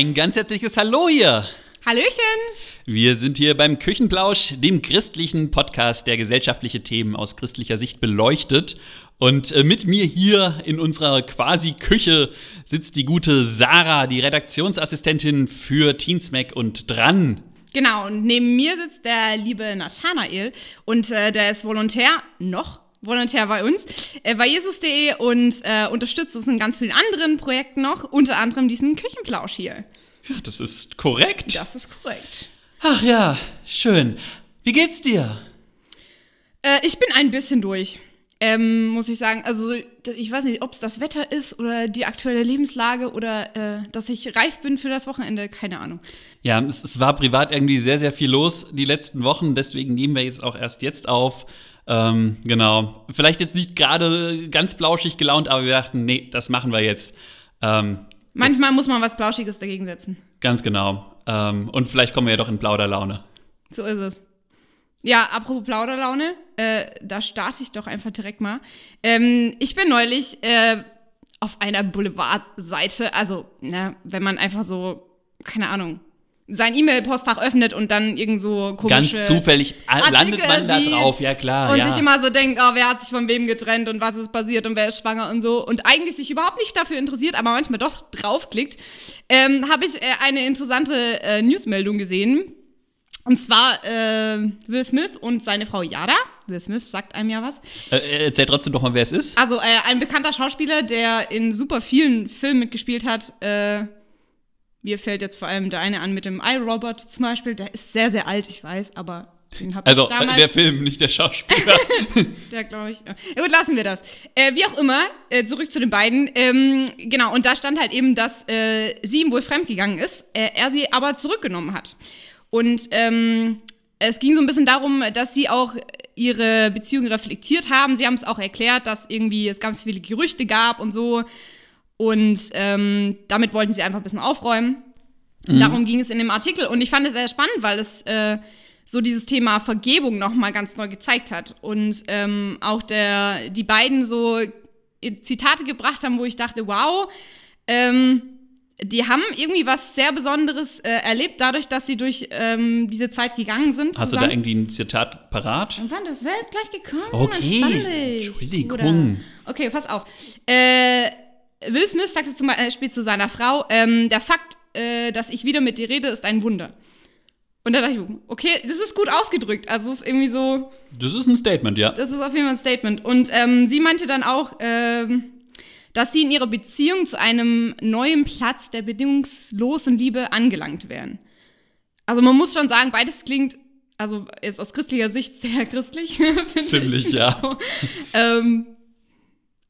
Ein ganz herzliches Hallo hier. Hallöchen. Wir sind hier beim Küchenplausch, dem christlichen Podcast, der gesellschaftliche Themen aus christlicher Sicht beleuchtet. Und äh, mit mir hier in unserer quasi Küche sitzt die gute Sarah, die Redaktionsassistentin für Teensmack und dran. Genau, und neben mir sitzt der liebe Nathanael und äh, der ist Volontär, noch Volontär bei uns, äh, bei Jesus.de und äh, unterstützt uns in ganz vielen anderen Projekten noch, unter anderem diesen Küchenplausch hier. Ja, das ist korrekt. Das ist korrekt. Ach ja, schön. Wie geht's dir? Äh, ich bin ein bisschen durch. Ähm, muss ich sagen. Also, ich weiß nicht, ob es das Wetter ist oder die aktuelle Lebenslage oder äh, dass ich reif bin für das Wochenende. Keine Ahnung. Ja, es, es, war privat irgendwie sehr, sehr viel los die letzten Wochen. Deswegen nehmen wir jetzt auch erst jetzt auf. Ähm, genau. Vielleicht jetzt nicht gerade ganz blauschig gelaunt, aber wir dachten, nee, das machen wir jetzt. Ähm, Manchmal jetzt. muss man was Blauschiges dagegen setzen. Ganz genau. Ähm, und vielleicht kommen wir ja doch in Plauderlaune. So ist es. Ja, apropos Plauderlaune, äh, da starte ich doch einfach direkt mal. Ähm, ich bin neulich äh, auf einer Boulevardseite, also, ne, wenn man einfach so, keine Ahnung, sein E-Mail-Postfach öffnet und dann irgend so komische Ganz zufällig Artikel landet man da drauf, ja klar. Und ja. sich immer so denkt, oh, wer hat sich von wem getrennt und was ist passiert und wer ist schwanger und so. Und eigentlich sich überhaupt nicht dafür interessiert, aber manchmal doch draufklickt, ähm, habe ich äh, eine interessante äh, Newsmeldung gesehen. Und zwar äh, Will Smith und seine Frau Yada. Will Smith sagt einem ja was. Äh, erzähl trotzdem doch mal, wer es ist. Also äh, ein bekannter Schauspieler, der in super vielen Filmen mitgespielt hat. Äh, mir fällt jetzt vor allem der eine an mit dem iRobot zum Beispiel. Der ist sehr, sehr alt, ich weiß, aber den habe also, ich damals. Also der Film, nicht der Schauspieler. der, glaube ich. Ja, gut, lassen wir das. Äh, wie auch immer, äh, zurück zu den beiden. Ähm, genau, und da stand halt eben, dass äh, sie ihm wohl fremdgegangen ist, äh, er sie aber zurückgenommen hat. Und ähm, es ging so ein bisschen darum, dass sie auch ihre Beziehung reflektiert haben. Sie haben es auch erklärt, dass irgendwie es ganz viele Gerüchte gab und so. Und ähm, damit wollten sie einfach ein bisschen aufräumen. Mhm. Darum ging es in dem Artikel. Und ich fand es sehr spannend, weil es äh, so dieses Thema Vergebung nochmal ganz neu gezeigt hat. Und ähm, auch der, die beiden so Zitate gebracht haben, wo ich dachte, wow, ähm, die haben irgendwie was sehr Besonderes äh, erlebt, dadurch, dass sie durch ähm, diese Zeit gegangen sind. Hast zusammen. du da irgendwie ein Zitat parat? Und wann, das wäre jetzt gleich gekommen. Okay, Entschuldigung. Oder? Okay, pass auf. Äh, Will Smith sagte zum Beispiel zu seiner Frau, ähm, der Fakt, äh, dass ich wieder mit dir rede, ist ein Wunder. Und da dachte ich, okay, das ist gut ausgedrückt. Also es ist irgendwie so. Das ist ein Statement, ja. Das ist auf jeden Fall ein Statement. Und ähm, sie meinte dann auch, ähm, dass sie in ihrer Beziehung zu einem neuen Platz der bedingungslosen Liebe angelangt wären. Also man muss schon sagen, beides klingt, also jetzt aus christlicher Sicht sehr christlich. Ziemlich, ich. ja. So. Ähm,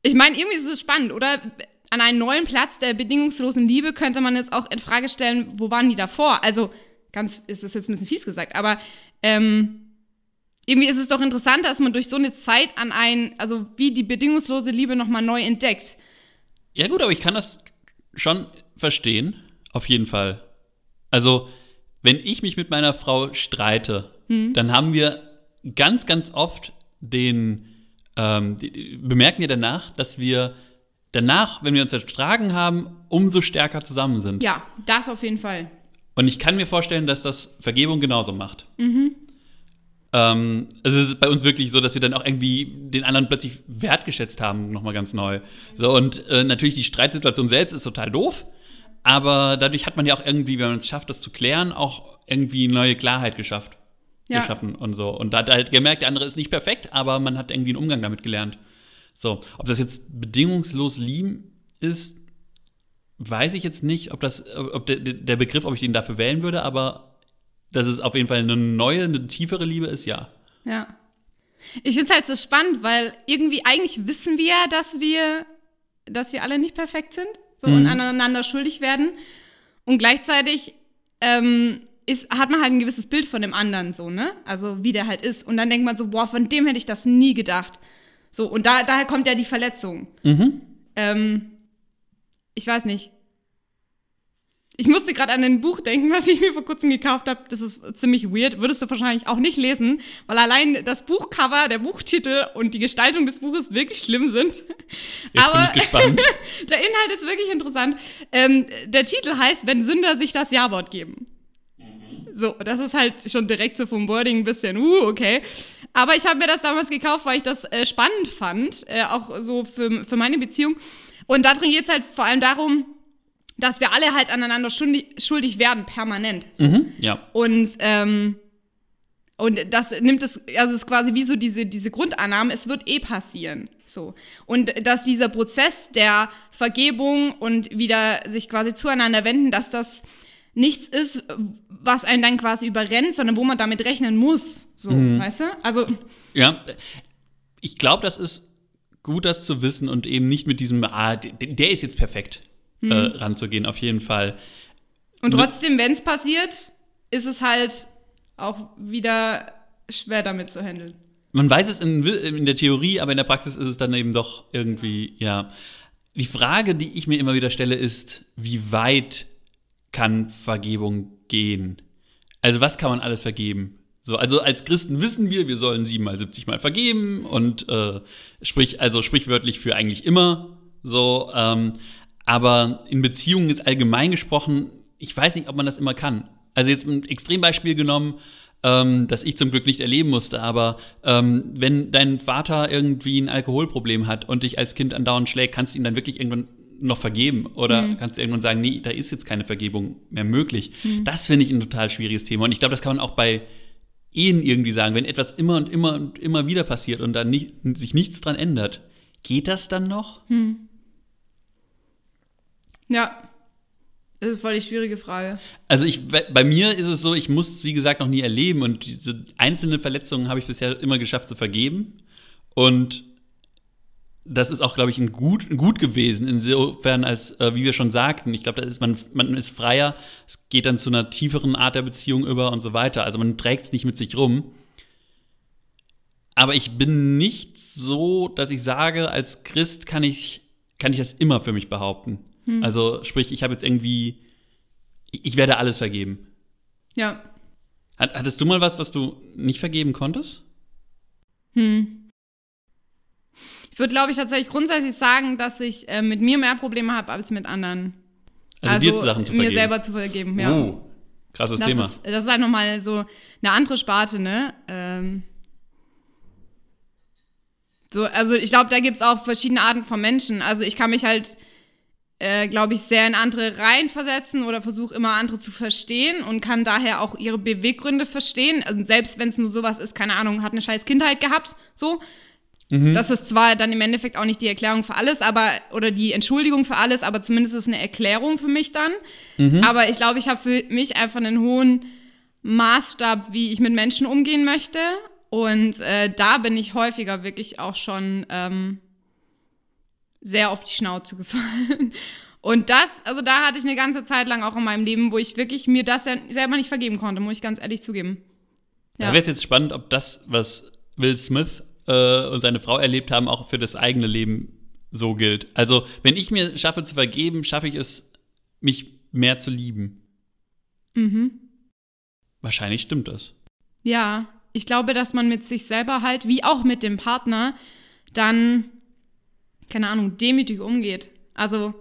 ich meine, irgendwie ist es spannend, oder? An einen neuen Platz der bedingungslosen Liebe könnte man jetzt auch in Frage stellen, wo waren die davor? Also, ganz, ist es jetzt ein bisschen fies gesagt, aber ähm, irgendwie ist es doch interessant, dass man durch so eine Zeit an ein, also wie die bedingungslose Liebe nochmal neu entdeckt. Ja, gut, aber ich kann das schon verstehen, auf jeden Fall. Also, wenn ich mich mit meiner Frau streite, hm. dann haben wir ganz, ganz oft den, ähm, die, bemerken wir danach, dass wir danach, wenn wir uns ertragen haben, umso stärker zusammen sind. Ja, das auf jeden Fall. Und ich kann mir vorstellen, dass das Vergebung genauso macht. Mhm. Ähm, also es ist bei uns wirklich so, dass wir dann auch irgendwie den anderen plötzlich wertgeschätzt haben, nochmal ganz neu. So, und äh, natürlich die Streitsituation selbst ist total doof, aber dadurch hat man ja auch irgendwie, wenn man es schafft, das zu klären, auch irgendwie neue Klarheit geschafft. Ja. Geschaffen und so. Und da hat halt gemerkt, der andere ist nicht perfekt, aber man hat irgendwie einen Umgang damit gelernt. So, ob das jetzt bedingungslos lieben ist, weiß ich jetzt nicht, ob das, ob der, der Begriff, ob ich den dafür wählen würde, aber dass es auf jeden Fall eine neue, eine tiefere Liebe ist, ja. Ja. Ich finde es halt so spannend, weil irgendwie eigentlich wissen wir ja, dass wir, dass wir alle nicht perfekt sind so mhm. und aneinander schuldig werden. Und gleichzeitig ähm, ist, hat man halt ein gewisses Bild von dem anderen, so, ne? Also wie der halt ist. Und dann denkt man so, boah, von dem hätte ich das nie gedacht. So, und da, daher kommt ja die Verletzung. Mhm. Ähm, ich weiß nicht. ich musste gerade an ein Buch denken, was ich mir vor kurzem gekauft habe. Das ist ziemlich weird. Würdest du wahrscheinlich auch nicht lesen, weil allein das Buchcover, der Buchtitel und die Gestaltung des Buches wirklich schlimm sind. Jetzt Aber bin ich gespannt. der Inhalt ist wirklich interessant. Ähm, der Titel heißt, wenn Sünder sich das Ja-Wort geben. So, das ist halt schon direkt so vom Wording ein bisschen, uh, okay. Aber ich habe mir das damals gekauft, weil ich das äh, spannend fand, äh, auch so für, für meine Beziehung. Und da drin geht es halt vor allem darum, dass wir alle halt aneinander schuldig, schuldig werden, permanent. So. Mhm, ja. Und, ähm, und das nimmt es, also es ist quasi wie so diese, diese Grundannahme, es wird eh passieren. So. Und dass dieser Prozess der Vergebung und wieder sich quasi zueinander wenden, dass das nichts ist, was einen dann quasi überrennt, sondern wo man damit rechnen muss. So, mhm. weißt du? Also. Ja, ich glaube, das ist gut, das zu wissen und eben nicht mit diesem, ah, der ist jetzt perfekt mhm. äh, ranzugehen, auf jeden Fall. Und trotzdem, wenn es passiert, ist es halt auch wieder schwer damit zu handeln. Man weiß es in, in der Theorie, aber in der Praxis ist es dann eben doch irgendwie, ja. Die Frage, die ich mir immer wieder stelle, ist, wie weit kann Vergebung gehen? Also was kann man alles vergeben? So, also als Christen wissen wir, wir sollen siebenmal, siebzigmal vergeben und äh, sprich, also sprichwörtlich für eigentlich immer. So, ähm, aber in Beziehungen jetzt allgemein gesprochen, ich weiß nicht, ob man das immer kann. Also jetzt ein Extrembeispiel genommen, ähm, das ich zum Glück nicht erleben musste, aber ähm, wenn dein Vater irgendwie ein Alkoholproblem hat und dich als Kind andauernd schlägt, kannst du ihn dann wirklich irgendwann noch vergeben oder mhm. kannst du irgendwann sagen, nee, da ist jetzt keine Vergebung mehr möglich. Mhm. Das finde ich ein total schwieriges Thema und ich glaube, das kann man auch bei Ehen irgendwie sagen, wenn etwas immer und immer und immer wieder passiert und dann nicht, sich nichts dran ändert, geht das dann noch? Mhm. Ja. Das ist voll die schwierige Frage. Also ich, bei mir ist es so, ich muss es wie gesagt noch nie erleben und diese einzelnen Verletzungen habe ich bisher immer geschafft zu vergeben. Und das ist auch, glaube ich, ein gut, ein gut gewesen, insofern, als, äh, wie wir schon sagten, ich glaube, da ist man, man ist freier, es geht dann zu einer tieferen Art der Beziehung über und so weiter. Also man trägt es nicht mit sich rum. Aber ich bin nicht so, dass ich sage, als Christ kann ich, kann ich das immer für mich behaupten. Hm. Also sprich, ich habe jetzt irgendwie, ich werde alles vergeben. Ja. Hattest du mal was, was du nicht vergeben konntest? Hm. Ich würde, glaube ich, tatsächlich grundsätzlich sagen, dass ich äh, mit mir mehr Probleme habe als mit anderen. Also, also dir zu Sachen zu vergeben? Mir selber zu vergeben, ja. Oh, krasses das Thema. Ist, das ist halt nochmal so eine andere Sparte, ne? Ähm, so, also ich glaube, da gibt es auch verschiedene Arten von Menschen. Also ich kann mich halt äh, glaube ich, sehr in andere reinversetzen oder versuche immer andere zu verstehen und kann daher auch ihre Beweggründe verstehen. Also selbst wenn es nur sowas ist, keine Ahnung, hat eine scheiß Kindheit gehabt, so. Mhm. Das ist zwar dann im Endeffekt auch nicht die Erklärung für alles, aber oder die Entschuldigung für alles, aber zumindest ist es eine Erklärung für mich dann. Mhm. Aber ich glaube, ich habe für mich einfach einen hohen Maßstab, wie ich mit Menschen umgehen möchte. Und äh, da bin ich häufiger wirklich auch schon ähm, sehr auf die Schnauze gefallen. Und das, also da hatte ich eine ganze Zeit lang auch in meinem Leben, wo ich wirklich mir das selber nicht vergeben konnte, muss ich ganz ehrlich zugeben. Ja. Da wäre es jetzt spannend, ob das, was Will Smith äh, und seine Frau erlebt haben, auch für das eigene Leben so gilt. Also, wenn ich mir schaffe zu vergeben, schaffe ich es, mich mehr zu lieben. Mhm. Wahrscheinlich stimmt das. Ja, ich glaube, dass man mit sich selber halt, wie auch mit dem Partner, dann keine Ahnung, demütig umgeht. Also,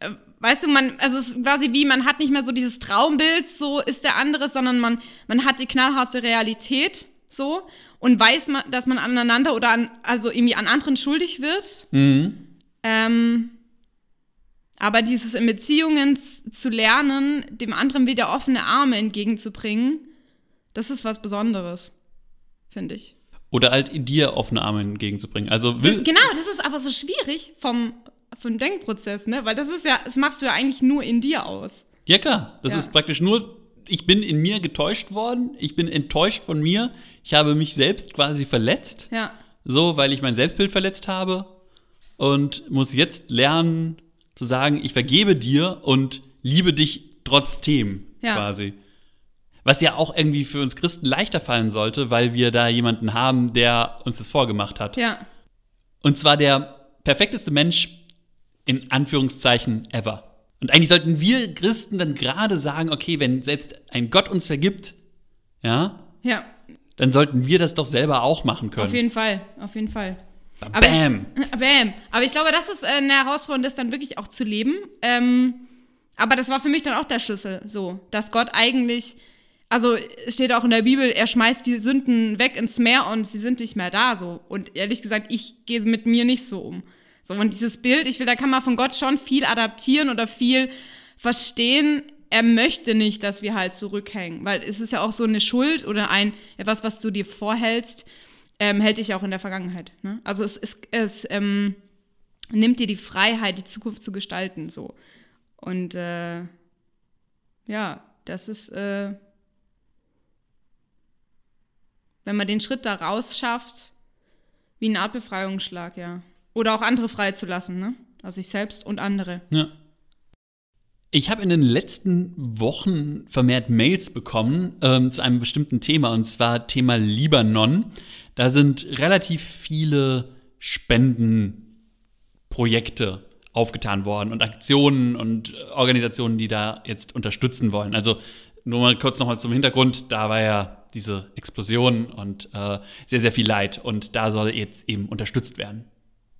äh, weißt du, man, also es ist quasi wie, man hat nicht mehr so dieses Traumbild, so ist der andere, sondern man, man hat die knallharte Realität so und weiß, man, dass man aneinander oder an, also irgendwie an anderen schuldig wird. Mhm. Ähm, aber dieses in Beziehungen zu lernen, dem anderen wieder offene Arme entgegenzubringen, das ist was Besonderes, finde ich. Oder halt dir offene Arme entgegenzubringen. Also will genau, das ist aber so schwierig vom, vom Denkprozess, ne? Weil das ist ja, das machst du ja eigentlich nur in dir aus. Ja, klar. Das ja. ist praktisch nur, ich bin in mir getäuscht worden, ich bin enttäuscht von mir, ich habe mich selbst quasi verletzt. Ja. So, weil ich mein Selbstbild verletzt habe und muss jetzt lernen zu sagen, ich vergebe dir und liebe dich trotzdem ja. quasi. Was ja auch irgendwie für uns Christen leichter fallen sollte, weil wir da jemanden haben, der uns das vorgemacht hat. Ja. Und zwar der perfekteste Mensch in Anführungszeichen ever. Und eigentlich sollten wir Christen dann gerade sagen, okay, wenn selbst ein Gott uns vergibt, ja, Ja, dann sollten wir das doch selber auch machen können. auf jeden Fall, auf jeden Fall. Aber Bam! Ich, bam. Aber ich glaube, das ist äh, eine Herausforderung, das dann wirklich auch zu leben. Ähm, aber das war für mich dann auch der Schlüssel, so, dass Gott eigentlich, also es steht auch in der Bibel, er schmeißt die Sünden weg ins Meer und sie sind nicht mehr da, so. Und ehrlich gesagt, ich gehe mit mir nicht so um. So, und dieses Bild, ich will, da kann man von Gott schon viel adaptieren oder viel verstehen. Er möchte nicht, dass wir halt zurückhängen, weil es ist ja auch so eine Schuld oder ein etwas, was du dir vorhältst, ähm, hält dich auch in der Vergangenheit. Ne? Also es, es, es ähm, nimmt dir die Freiheit, die Zukunft zu gestalten, so. Und äh, ja, das ist, äh, wenn man den Schritt da raus schafft, wie eine Art Befreiungsschlag, ja. Oder auch andere freizulassen, ne? Also sich selbst und andere. Ja. Ich habe in den letzten Wochen vermehrt Mails bekommen ähm, zu einem bestimmten Thema, und zwar Thema Libanon. Da sind relativ viele Spendenprojekte aufgetan worden und Aktionen und Organisationen, die da jetzt unterstützen wollen. Also nur mal kurz nochmal zum Hintergrund, da war ja diese Explosion und äh, sehr, sehr viel Leid und da soll jetzt eben unterstützt werden.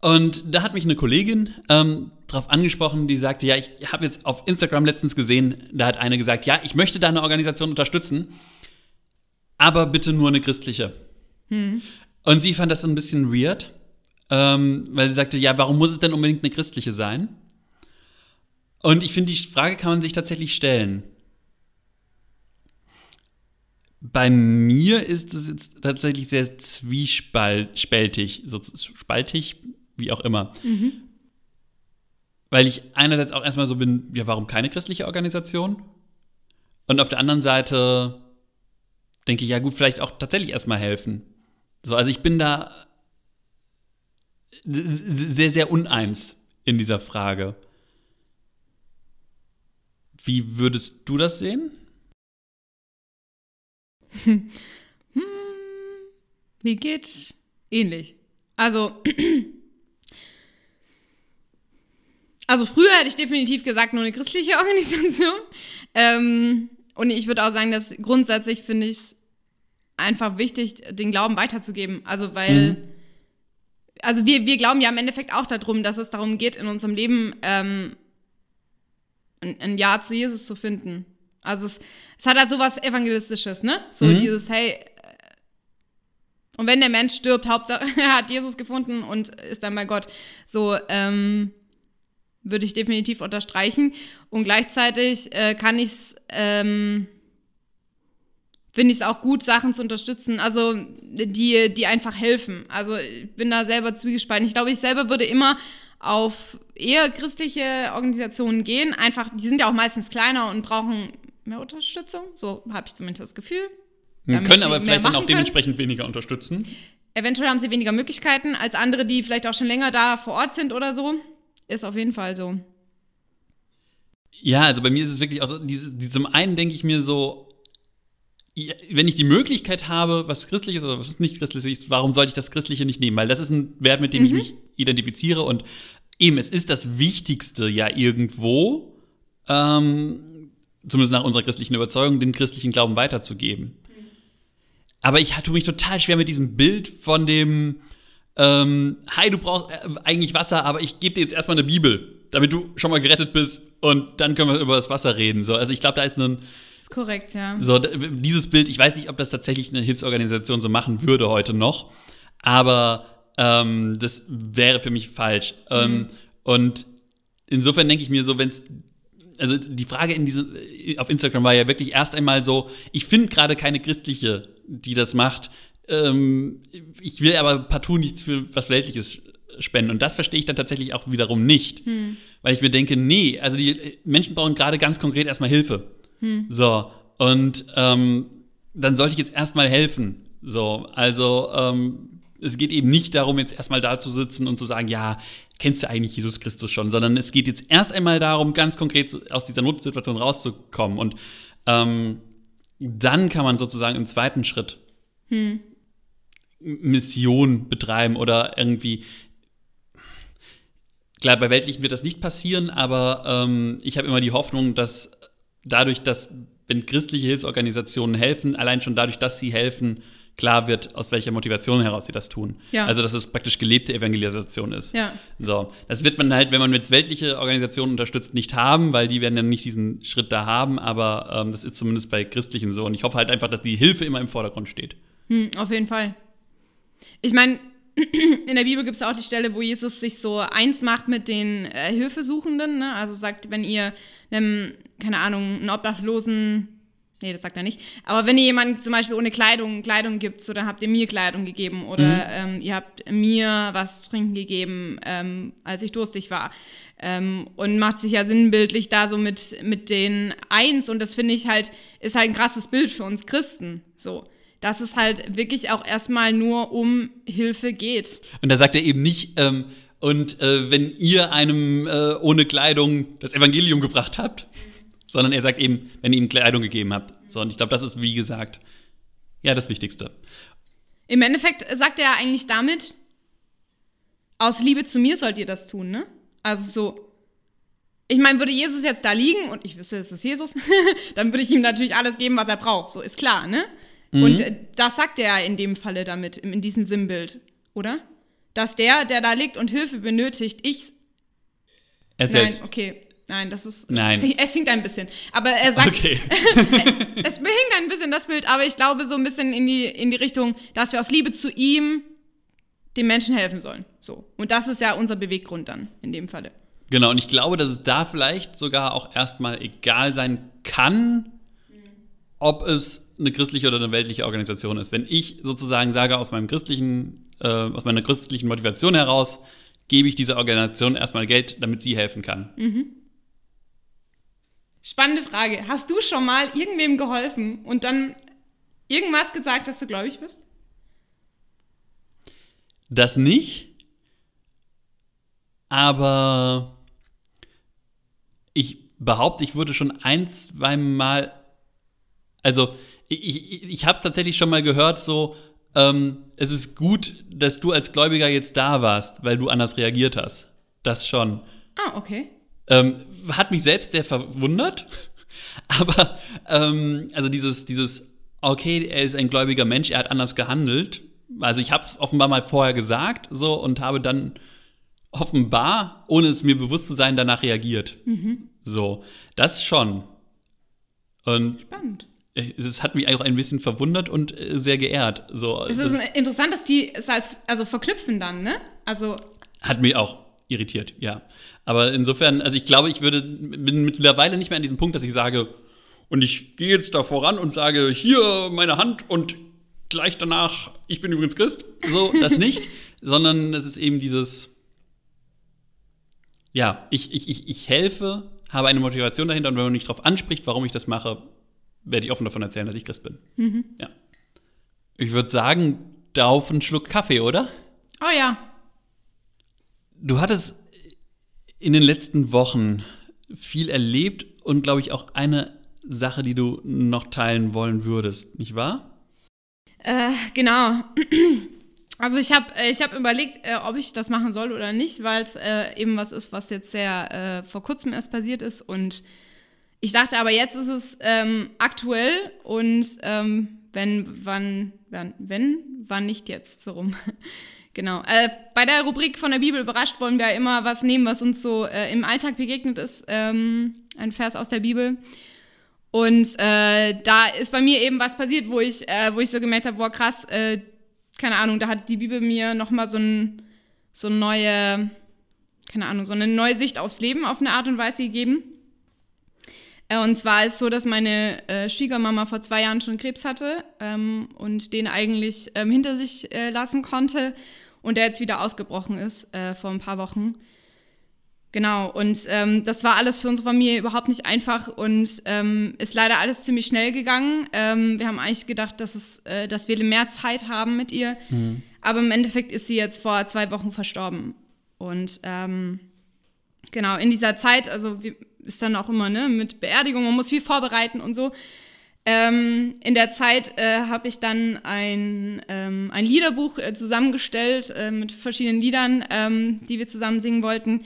Und da hat mich eine Kollegin ähm, darauf angesprochen, die sagte, ja, ich habe jetzt auf Instagram letztens gesehen, da hat eine gesagt, ja, ich möchte da eine Organisation unterstützen, aber bitte nur eine christliche. Und sie fand das ein bisschen weird, ähm, weil sie sagte, ja, warum muss es denn unbedingt eine christliche sein? Und ich finde, die Frage kann man sich tatsächlich stellen. Bei mir ist es jetzt tatsächlich sehr zwiespältig, so spaltig, wie auch immer. Weil ich einerseits auch erstmal so bin, ja, warum keine christliche Organisation? Und auf der anderen Seite denke ich, ja gut, vielleicht auch tatsächlich erstmal helfen. So, also ich bin da sehr, sehr uneins in dieser Frage. Wie würdest du das sehen? Mir geht ähnlich. Also, also früher hätte ich definitiv gesagt, nur eine christliche Organisation. Ähm, und ich würde auch sagen, dass grundsätzlich finde ich es einfach wichtig, den Glauben weiterzugeben. Also, weil, Mhm. also wir, wir glauben ja im Endeffekt auch darum, dass es darum geht, in unserem Leben ähm, ein, ein Ja zu Jesus zu finden. Also es, es hat halt so was Evangelistisches, ne? So Mhm. dieses, hey, äh, und wenn der Mensch stirbt, Hauptsache er hat Jesus gefunden und ist dann bei Gott. So, ähm, würde ich definitiv unterstreichen. Und gleichzeitig äh, kann ich es, ähm, finde ich es auch gut, Sachen zu unterstützen, also die, die einfach helfen. Also ich bin da selber zwiegespalten. Ich glaube, ich selber würde immer auf eher christliche Organisationen gehen. Einfach, die sind ja auch meistens kleiner und brauchen mehr Unterstützung. So habe ich zumindest das Gefühl. Können aber vielleicht dann auch machen können. dementsprechend weniger unterstützen. Eventuell haben sie weniger Möglichkeiten als andere, die vielleicht auch schon länger da vor Ort sind oder so. Ist auf jeden Fall so. Ja, also bei mir ist es wirklich auch so, diese, die, zum einen denke ich mir so, wenn ich die Möglichkeit habe, was Christliches oder was nicht Christliches ist, warum sollte ich das Christliche nicht nehmen? Weil das ist ein Wert, mit dem ich mich identifiziere und eben, es ist das Wichtigste ja irgendwo, ähm, zumindest nach unserer christlichen Überzeugung, den christlichen Glauben weiterzugeben. Aber ich tue mich total schwer mit diesem Bild von dem, ähm, hi, du brauchst äh, eigentlich Wasser, aber ich gebe dir jetzt erstmal eine Bibel, damit du schon mal gerettet bist und dann können wir über das Wasser reden. So, also ich glaube, da ist ein, Ist korrekt, ja. so, dieses Bild, ich weiß nicht, ob das tatsächlich eine Hilfsorganisation so machen würde heute noch, aber ähm, das wäre für mich falsch. Ähm, und insofern denke ich mir so, wenn es, also die Frage in diese, auf Instagram war ja wirklich erst einmal so, ich finde gerade keine christliche, die das macht. Ähm, ich will aber partout nichts für was Weltliches spenden. Und das verstehe ich dann tatsächlich auch wiederum nicht. Weil ich mir denke, nee, also die Menschen brauchen gerade ganz konkret erstmal Hilfe. So, und ähm, dann sollte ich jetzt erstmal helfen. So, also ähm, es geht eben nicht darum, jetzt erstmal da zu sitzen und zu sagen, ja, kennst du eigentlich Jesus Christus schon, sondern es geht jetzt erst einmal darum, ganz konkret aus dieser Notsituation rauszukommen. Und ähm, dann kann man sozusagen im zweiten Schritt Mission betreiben oder irgendwie Klar, bei Weltlichen wird das nicht passieren, aber ähm, ich habe immer die Hoffnung, dass dadurch, dass wenn christliche Hilfsorganisationen helfen, allein schon dadurch, dass sie helfen, klar wird, aus welcher Motivation heraus sie das tun. Ja. Also, dass es praktisch gelebte Evangelisation ist. Ja. So, das wird man halt, wenn man jetzt weltliche Organisationen unterstützt, nicht haben, weil die werden dann nicht diesen Schritt da haben, aber ähm, das ist zumindest bei christlichen so. Und ich hoffe halt einfach, dass die Hilfe immer im Vordergrund steht. Hm, auf jeden Fall. Ich meine, in der Bibel gibt es auch die Stelle, wo Jesus sich so eins macht mit den äh, Hilfesuchenden. Ne? Also sagt, wenn ihr einem, keine Ahnung, einen Obdachlosen, nee, das sagt er nicht, aber wenn ihr jemanden zum Beispiel ohne Kleidung Kleidung gibt, so dann habt ihr mir Kleidung gegeben oder Mhm. ähm, ihr habt mir was zu trinken gegeben, ähm, als ich durstig war. Ähm, und macht sich ja sinnbildlich da so mit, mit den eins und das finde ich halt, ist halt ein krasses Bild für uns Christen. So. Dass es halt wirklich auch erstmal nur um Hilfe geht. Und da sagt er eben nicht, ähm, und äh, wenn ihr einem äh, ohne Kleidung das Evangelium gebracht habt, sondern er sagt eben, wenn ihr ihm Kleidung gegeben habt. So, und ich glaube, das ist, wie gesagt, ja, das Wichtigste. Im Endeffekt sagt er eigentlich damit, aus Liebe zu mir sollt ihr das tun, ne? Also so, ich meine, würde Jesus jetzt da liegen und ich wüsste, es ist Jesus, dann würde ich ihm natürlich alles geben, was er braucht. So ist klar, ne? Und äh, das sagt er in dem Falle damit, in diesem Sinnbild, oder? Dass der, der da liegt und Hilfe benötigt, ich. Er selbst. Nein, okay. Nein, das ist. Nein. Es, es hinkt ein bisschen. Aber er sagt, Okay. es behinkt ein bisschen das Bild, aber ich glaube so ein bisschen in die, in die Richtung, dass wir aus Liebe zu ihm den Menschen helfen sollen. So. Und das ist ja unser Beweggrund dann in dem Falle. Genau, und ich glaube, dass es da vielleicht sogar auch erstmal egal sein kann, ob es eine christliche oder eine weltliche Organisation ist. Wenn ich sozusagen sage, aus meinem christlichen, äh, aus meiner christlichen Motivation heraus, gebe ich dieser Organisation erstmal Geld, damit sie helfen kann. Spannende Frage. Hast du schon mal irgendwem geholfen und dann irgendwas gesagt, dass du gläubig bist? Das nicht, aber ich behaupte, ich wurde schon ein, zwei Mal, also ich, ich, ich habe es tatsächlich schon mal gehört, so, ähm, es ist gut, dass du als Gläubiger jetzt da warst, weil du anders reagiert hast. Das schon. Ah, okay. Ähm, hat mich selbst sehr verwundert, aber ähm, also dieses, dieses, okay, er ist ein gläubiger Mensch, er hat anders gehandelt. Also ich habe es offenbar mal vorher gesagt, so und habe dann offenbar, ohne es mir bewusst zu sein, danach reagiert. So, das schon. Und Spannend. Äh, es hat mich auch ein bisschen verwundert und äh, sehr geehrt. So, Es das ist interessant, dass die es als, also verknüpfen dann, ne? Also, hat mich auch irritiert, ja. Aber insofern, also ich glaube, ich würde, bin mittlerweile nicht mehr an diesem Punkt, dass ich sage, und ich gehe jetzt da voran und sage, hier meine Hand und gleich danach, ich bin übrigens Christ. So, das nicht, sondern es ist eben dieses, ja, ich, ich, ich, ich helfe, habe eine Motivation dahinter und wenn man mich darauf anspricht, warum ich das mache, werde ich offen davon erzählen, dass ich Christ bin. Ja. Ich würde sagen, darauf einen Schluck Kaffee, oder? oh ja. Du hattest in den letzten Wochen viel erlebt und, glaube ich, auch eine Sache, die du noch teilen wollen würdest, nicht wahr? Äh, genau. Also ich habe ich hab überlegt, äh, ob ich das machen soll oder nicht, weil es äh, eben was ist, was jetzt sehr äh, vor kurzem erst passiert ist. Und ich dachte aber, jetzt ist es ähm, aktuell und ähm, wenn, wann, wann, wenn, wann nicht jetzt, so rum. genau. Äh, bei der Rubrik von der Bibel überrascht wollen wir immer was nehmen, was uns so äh, im Alltag begegnet ist. Ähm, ein Vers aus der Bibel. Und äh, da ist bei mir eben was passiert, wo ich, äh, wo ich so gemerkt habe, boah, krass, äh, keine Ahnung, da hat die Bibel mir nochmal so, ein, so neue, keine Ahnung, so eine neue Sicht aufs Leben auf eine Art und Weise gegeben. Äh, und zwar ist so, dass meine äh, Schwiegermama vor zwei Jahren schon Krebs hatte ähm, und den eigentlich ähm, hinter sich äh, lassen konnte und der jetzt wieder ausgebrochen ist äh, vor ein paar Wochen. Genau, und ähm, das war alles für unsere Familie überhaupt nicht einfach und ähm, ist leider alles ziemlich schnell gegangen. Ähm, wir haben eigentlich gedacht, dass, es, äh, dass wir mehr Zeit haben mit ihr, aber im Endeffekt ist sie jetzt vor zwei Wochen verstorben. Und ähm, genau, in dieser Zeit, also wie, ist dann auch immer ne, mit Beerdigung, man muss viel vorbereiten und so. Ähm, in der Zeit äh, habe ich dann ein, ähm, ein Liederbuch äh, zusammengestellt äh, mit verschiedenen Liedern, ähm, die wir zusammen singen wollten.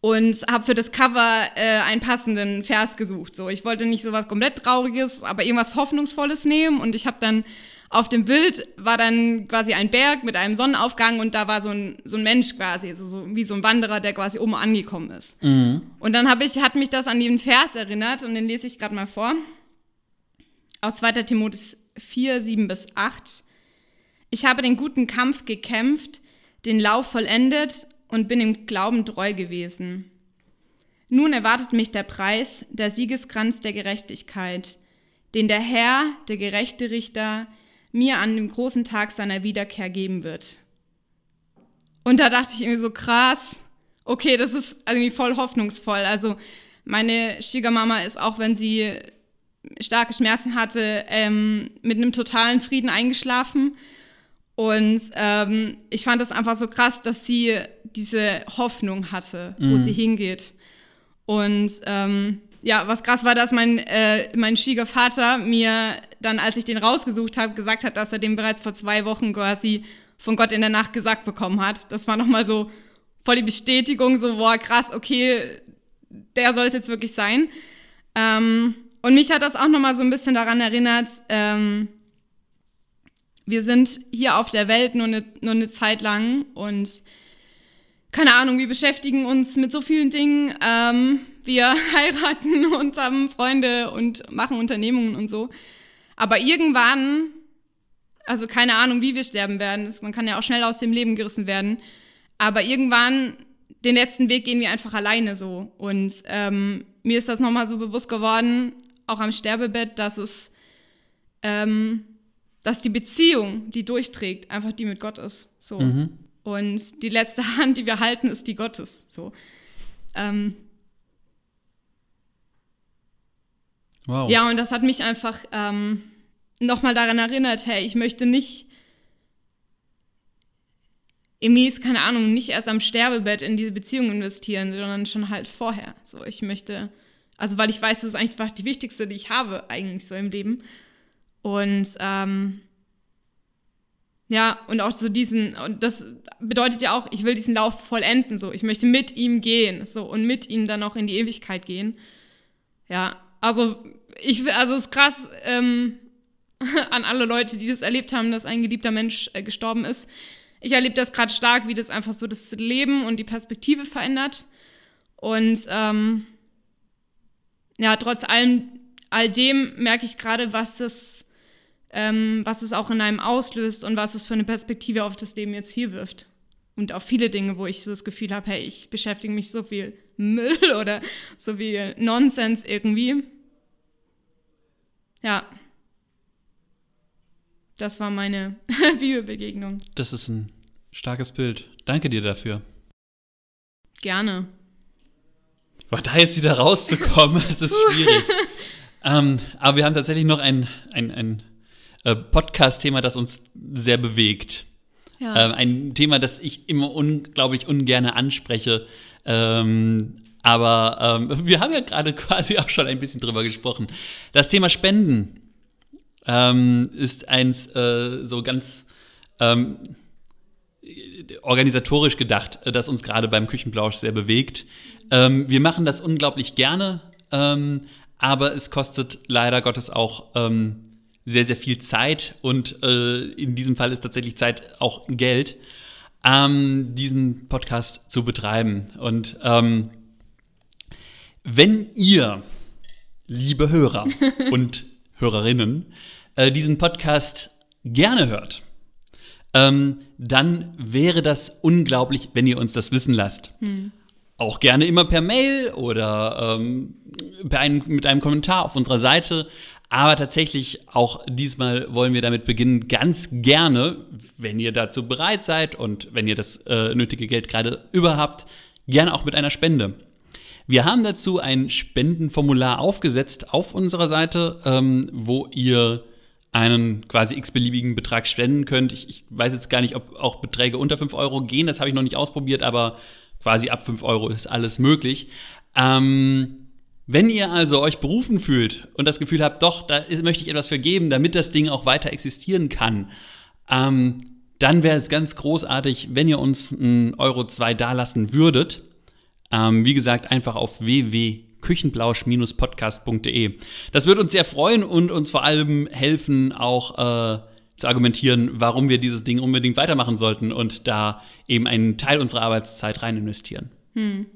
und habe für das Cover äh, einen passenden Vers gesucht. So, ich wollte nicht so was komplett Trauriges, aber irgendwas Hoffnungsvolles nehmen und ich habe dann auf dem Bild war dann quasi ein Berg mit einem Sonnenaufgang und da war so ein, so ein Mensch quasi, also so wie so ein Wanderer, der quasi oben angekommen ist. Mhm. Und dann habe ich, hat mich das an den Vers erinnert und den lese ich gerade mal vor. Aus 2. Timotheus 4, 7 bis 8. Ich habe den guten Kampf gekämpft, den Lauf vollendet und bin im Glauben treu gewesen. Nun erwartet mich der Preis, der Siegeskranz der Gerechtigkeit, den der Herr, der gerechte Richter, mir an dem großen Tag seiner Wiederkehr geben wird. Und da dachte ich irgendwie so krass, okay, das ist irgendwie voll hoffnungsvoll. Also meine Schwiegermama ist auch, wenn sie starke Schmerzen hatte, ähm, mit einem totalen Frieden eingeschlafen. Und ähm, ich fand das einfach so krass, dass sie diese Hoffnung hatte, wo mhm. sie hingeht. Und ähm, ja, was krass war, dass mein, äh, mein Schwiegervater mir dann, als ich den rausgesucht habe, gesagt hat, dass er den bereits vor zwei Wochen quasi von Gott in der Nacht gesagt bekommen hat. Das war nochmal so voll die Bestätigung, so, boah, krass, okay, der soll es jetzt wirklich sein. Ähm, und mich hat das auch nochmal so ein bisschen daran erinnert, ähm, wir sind hier auf der Welt nur eine, nur eine Zeit lang und keine Ahnung, wir beschäftigen uns mit so vielen Dingen. Ähm, wir heiraten und haben Freunde und machen Unternehmungen und so. Aber irgendwann, also keine Ahnung, wie wir sterben werden, man kann ja auch schnell aus dem Leben gerissen werden, aber irgendwann, den letzten Weg gehen wir einfach alleine so. Und ähm, mir ist das nochmal so bewusst geworden, auch am Sterbebett, dass es, ähm, dass die Beziehung, die durchträgt, einfach die mit Gott ist. So. Mhm. Und die letzte Hand, die wir halten, ist die Gottes. So. Ähm, wow. Ja, und das hat mich einfach ähm, nochmal daran erinnert, hey, ich möchte nicht Emis, keine Ahnung, nicht erst am Sterbebett in diese Beziehung investieren, sondern schon halt vorher. So, ich möchte, also weil ich weiß, das ist einfach die wichtigste, die ich habe, eigentlich so im Leben. Und ähm, ja, und auch so diesen, und das bedeutet ja auch, ich will diesen Lauf vollenden, so. Ich möchte mit ihm gehen, so, und mit ihm dann auch in die Ewigkeit gehen. Ja, also, ich, also es ist krass ähm, an alle Leute, die das erlebt haben, dass ein geliebter Mensch äh, gestorben ist. Ich erlebe das gerade stark, wie das einfach so das Leben und die Perspektive verändert. Und ähm, ja, trotz allem, all dem merke ich gerade, was das ähm, was es auch in einem auslöst und was es für eine Perspektive auf das Leben jetzt hier wirft. Und auf viele Dinge, wo ich so das Gefühl habe, hey, ich beschäftige mich so viel Müll oder so viel Nonsens irgendwie. Ja. Das war meine Bibelbegegnung. Das ist ein starkes Bild. Danke dir dafür. Gerne. Aber da jetzt wieder rauszukommen, es ist schwierig. ähm, aber wir haben tatsächlich noch ein, ein, ein äh, Podcast-Thema, das uns sehr bewegt. Ja. Ähm, ein Thema, das ich immer unglaublich ungern anspreche. Ähm, aber ähm, wir haben ja gerade quasi auch schon ein bisschen drüber gesprochen. Das Thema Spenden ähm, ist eins äh, so ganz ähm, organisatorisch gedacht, das uns gerade beim Küchenblausch sehr bewegt. Ähm, wir machen das unglaublich gerne, aber es kostet leider Gottes auch sehr, sehr viel Zeit und äh, in diesem Fall ist tatsächlich Zeit auch Geld, ähm, diesen Podcast zu betreiben. Und ähm, wenn ihr, liebe Hörer und Hörerinnen, äh, diesen Podcast gerne hört, ähm, dann wäre das unglaublich, wenn ihr uns das wissen lasst. Hm. Auch gerne immer per Mail oder ähm, ein, mit einem Kommentar auf unserer Seite. Aber tatsächlich, auch diesmal wollen wir damit beginnen, ganz gerne, wenn ihr dazu bereit seid und wenn ihr das äh, nötige Geld gerade überhaupt, gerne auch mit einer Spende. Wir haben dazu ein Spendenformular aufgesetzt auf unserer Seite, ähm, wo ihr einen quasi x-beliebigen Betrag spenden könnt. Ich, ich, weiß jetzt gar nicht, ob auch Beträge unter 5 Euro gehen, das habe ich noch nicht ausprobiert, aber quasi ab 5 Euro ist alles möglich. Ähm, wenn ihr also euch berufen fühlt und das Gefühl habt, doch, da ist, möchte ich etwas vergeben, damit das Ding auch weiter existieren kann, ähm, dann wäre es ganz großartig, wenn ihr uns einen Euro zwei dalassen würdet. Ähm, wie gesagt, einfach auf www.küchenblausch-podcast.de. Das wird uns sehr freuen und uns vor allem helfen, auch äh, zu argumentieren, warum wir dieses Ding unbedingt weitermachen sollten und da eben einen Teil unserer Arbeitszeit rein investieren. Hm.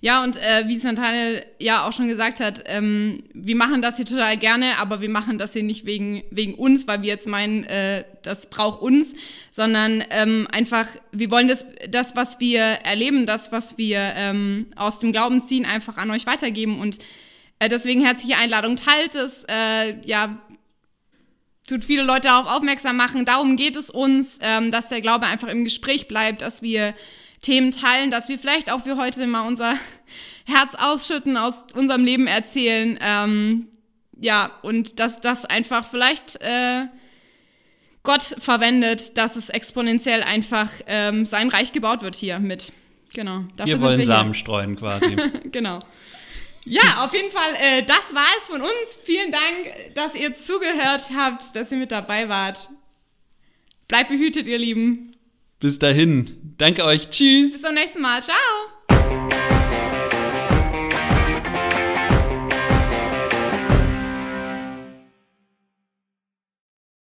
Ja, und äh, wie Nathanael ja auch schon gesagt hat, ähm, wir machen das hier total gerne, aber wir machen das hier nicht wegen, wegen uns, weil wir jetzt meinen, äh, das braucht uns, sondern ähm, einfach, wir wollen das, das, was wir erleben, das, was wir ähm, aus dem Glauben ziehen, einfach an euch weitergeben. Und äh, deswegen herzliche Einladung, teilt es, äh, ja, tut viele Leute darauf aufmerksam machen. Darum geht es uns, ähm, dass der Glaube einfach im Gespräch bleibt, dass wir Themen teilen, dass wir vielleicht auch für heute mal unser Herz ausschütten, aus unserem Leben erzählen. Ähm, ja, und dass das einfach vielleicht äh, Gott verwendet, dass es exponentiell einfach ähm, sein Reich gebaut wird hier mit. Genau. wir wollen wir Samen streuen quasi. genau. Ja, auf jeden Fall, äh, das war es von uns. Vielen Dank, dass ihr zugehört habt, dass ihr mit dabei wart. Bleibt behütet, ihr Lieben. Bis dahin. Danke euch. Tschüss. Bis zum nächsten Mal. Ciao.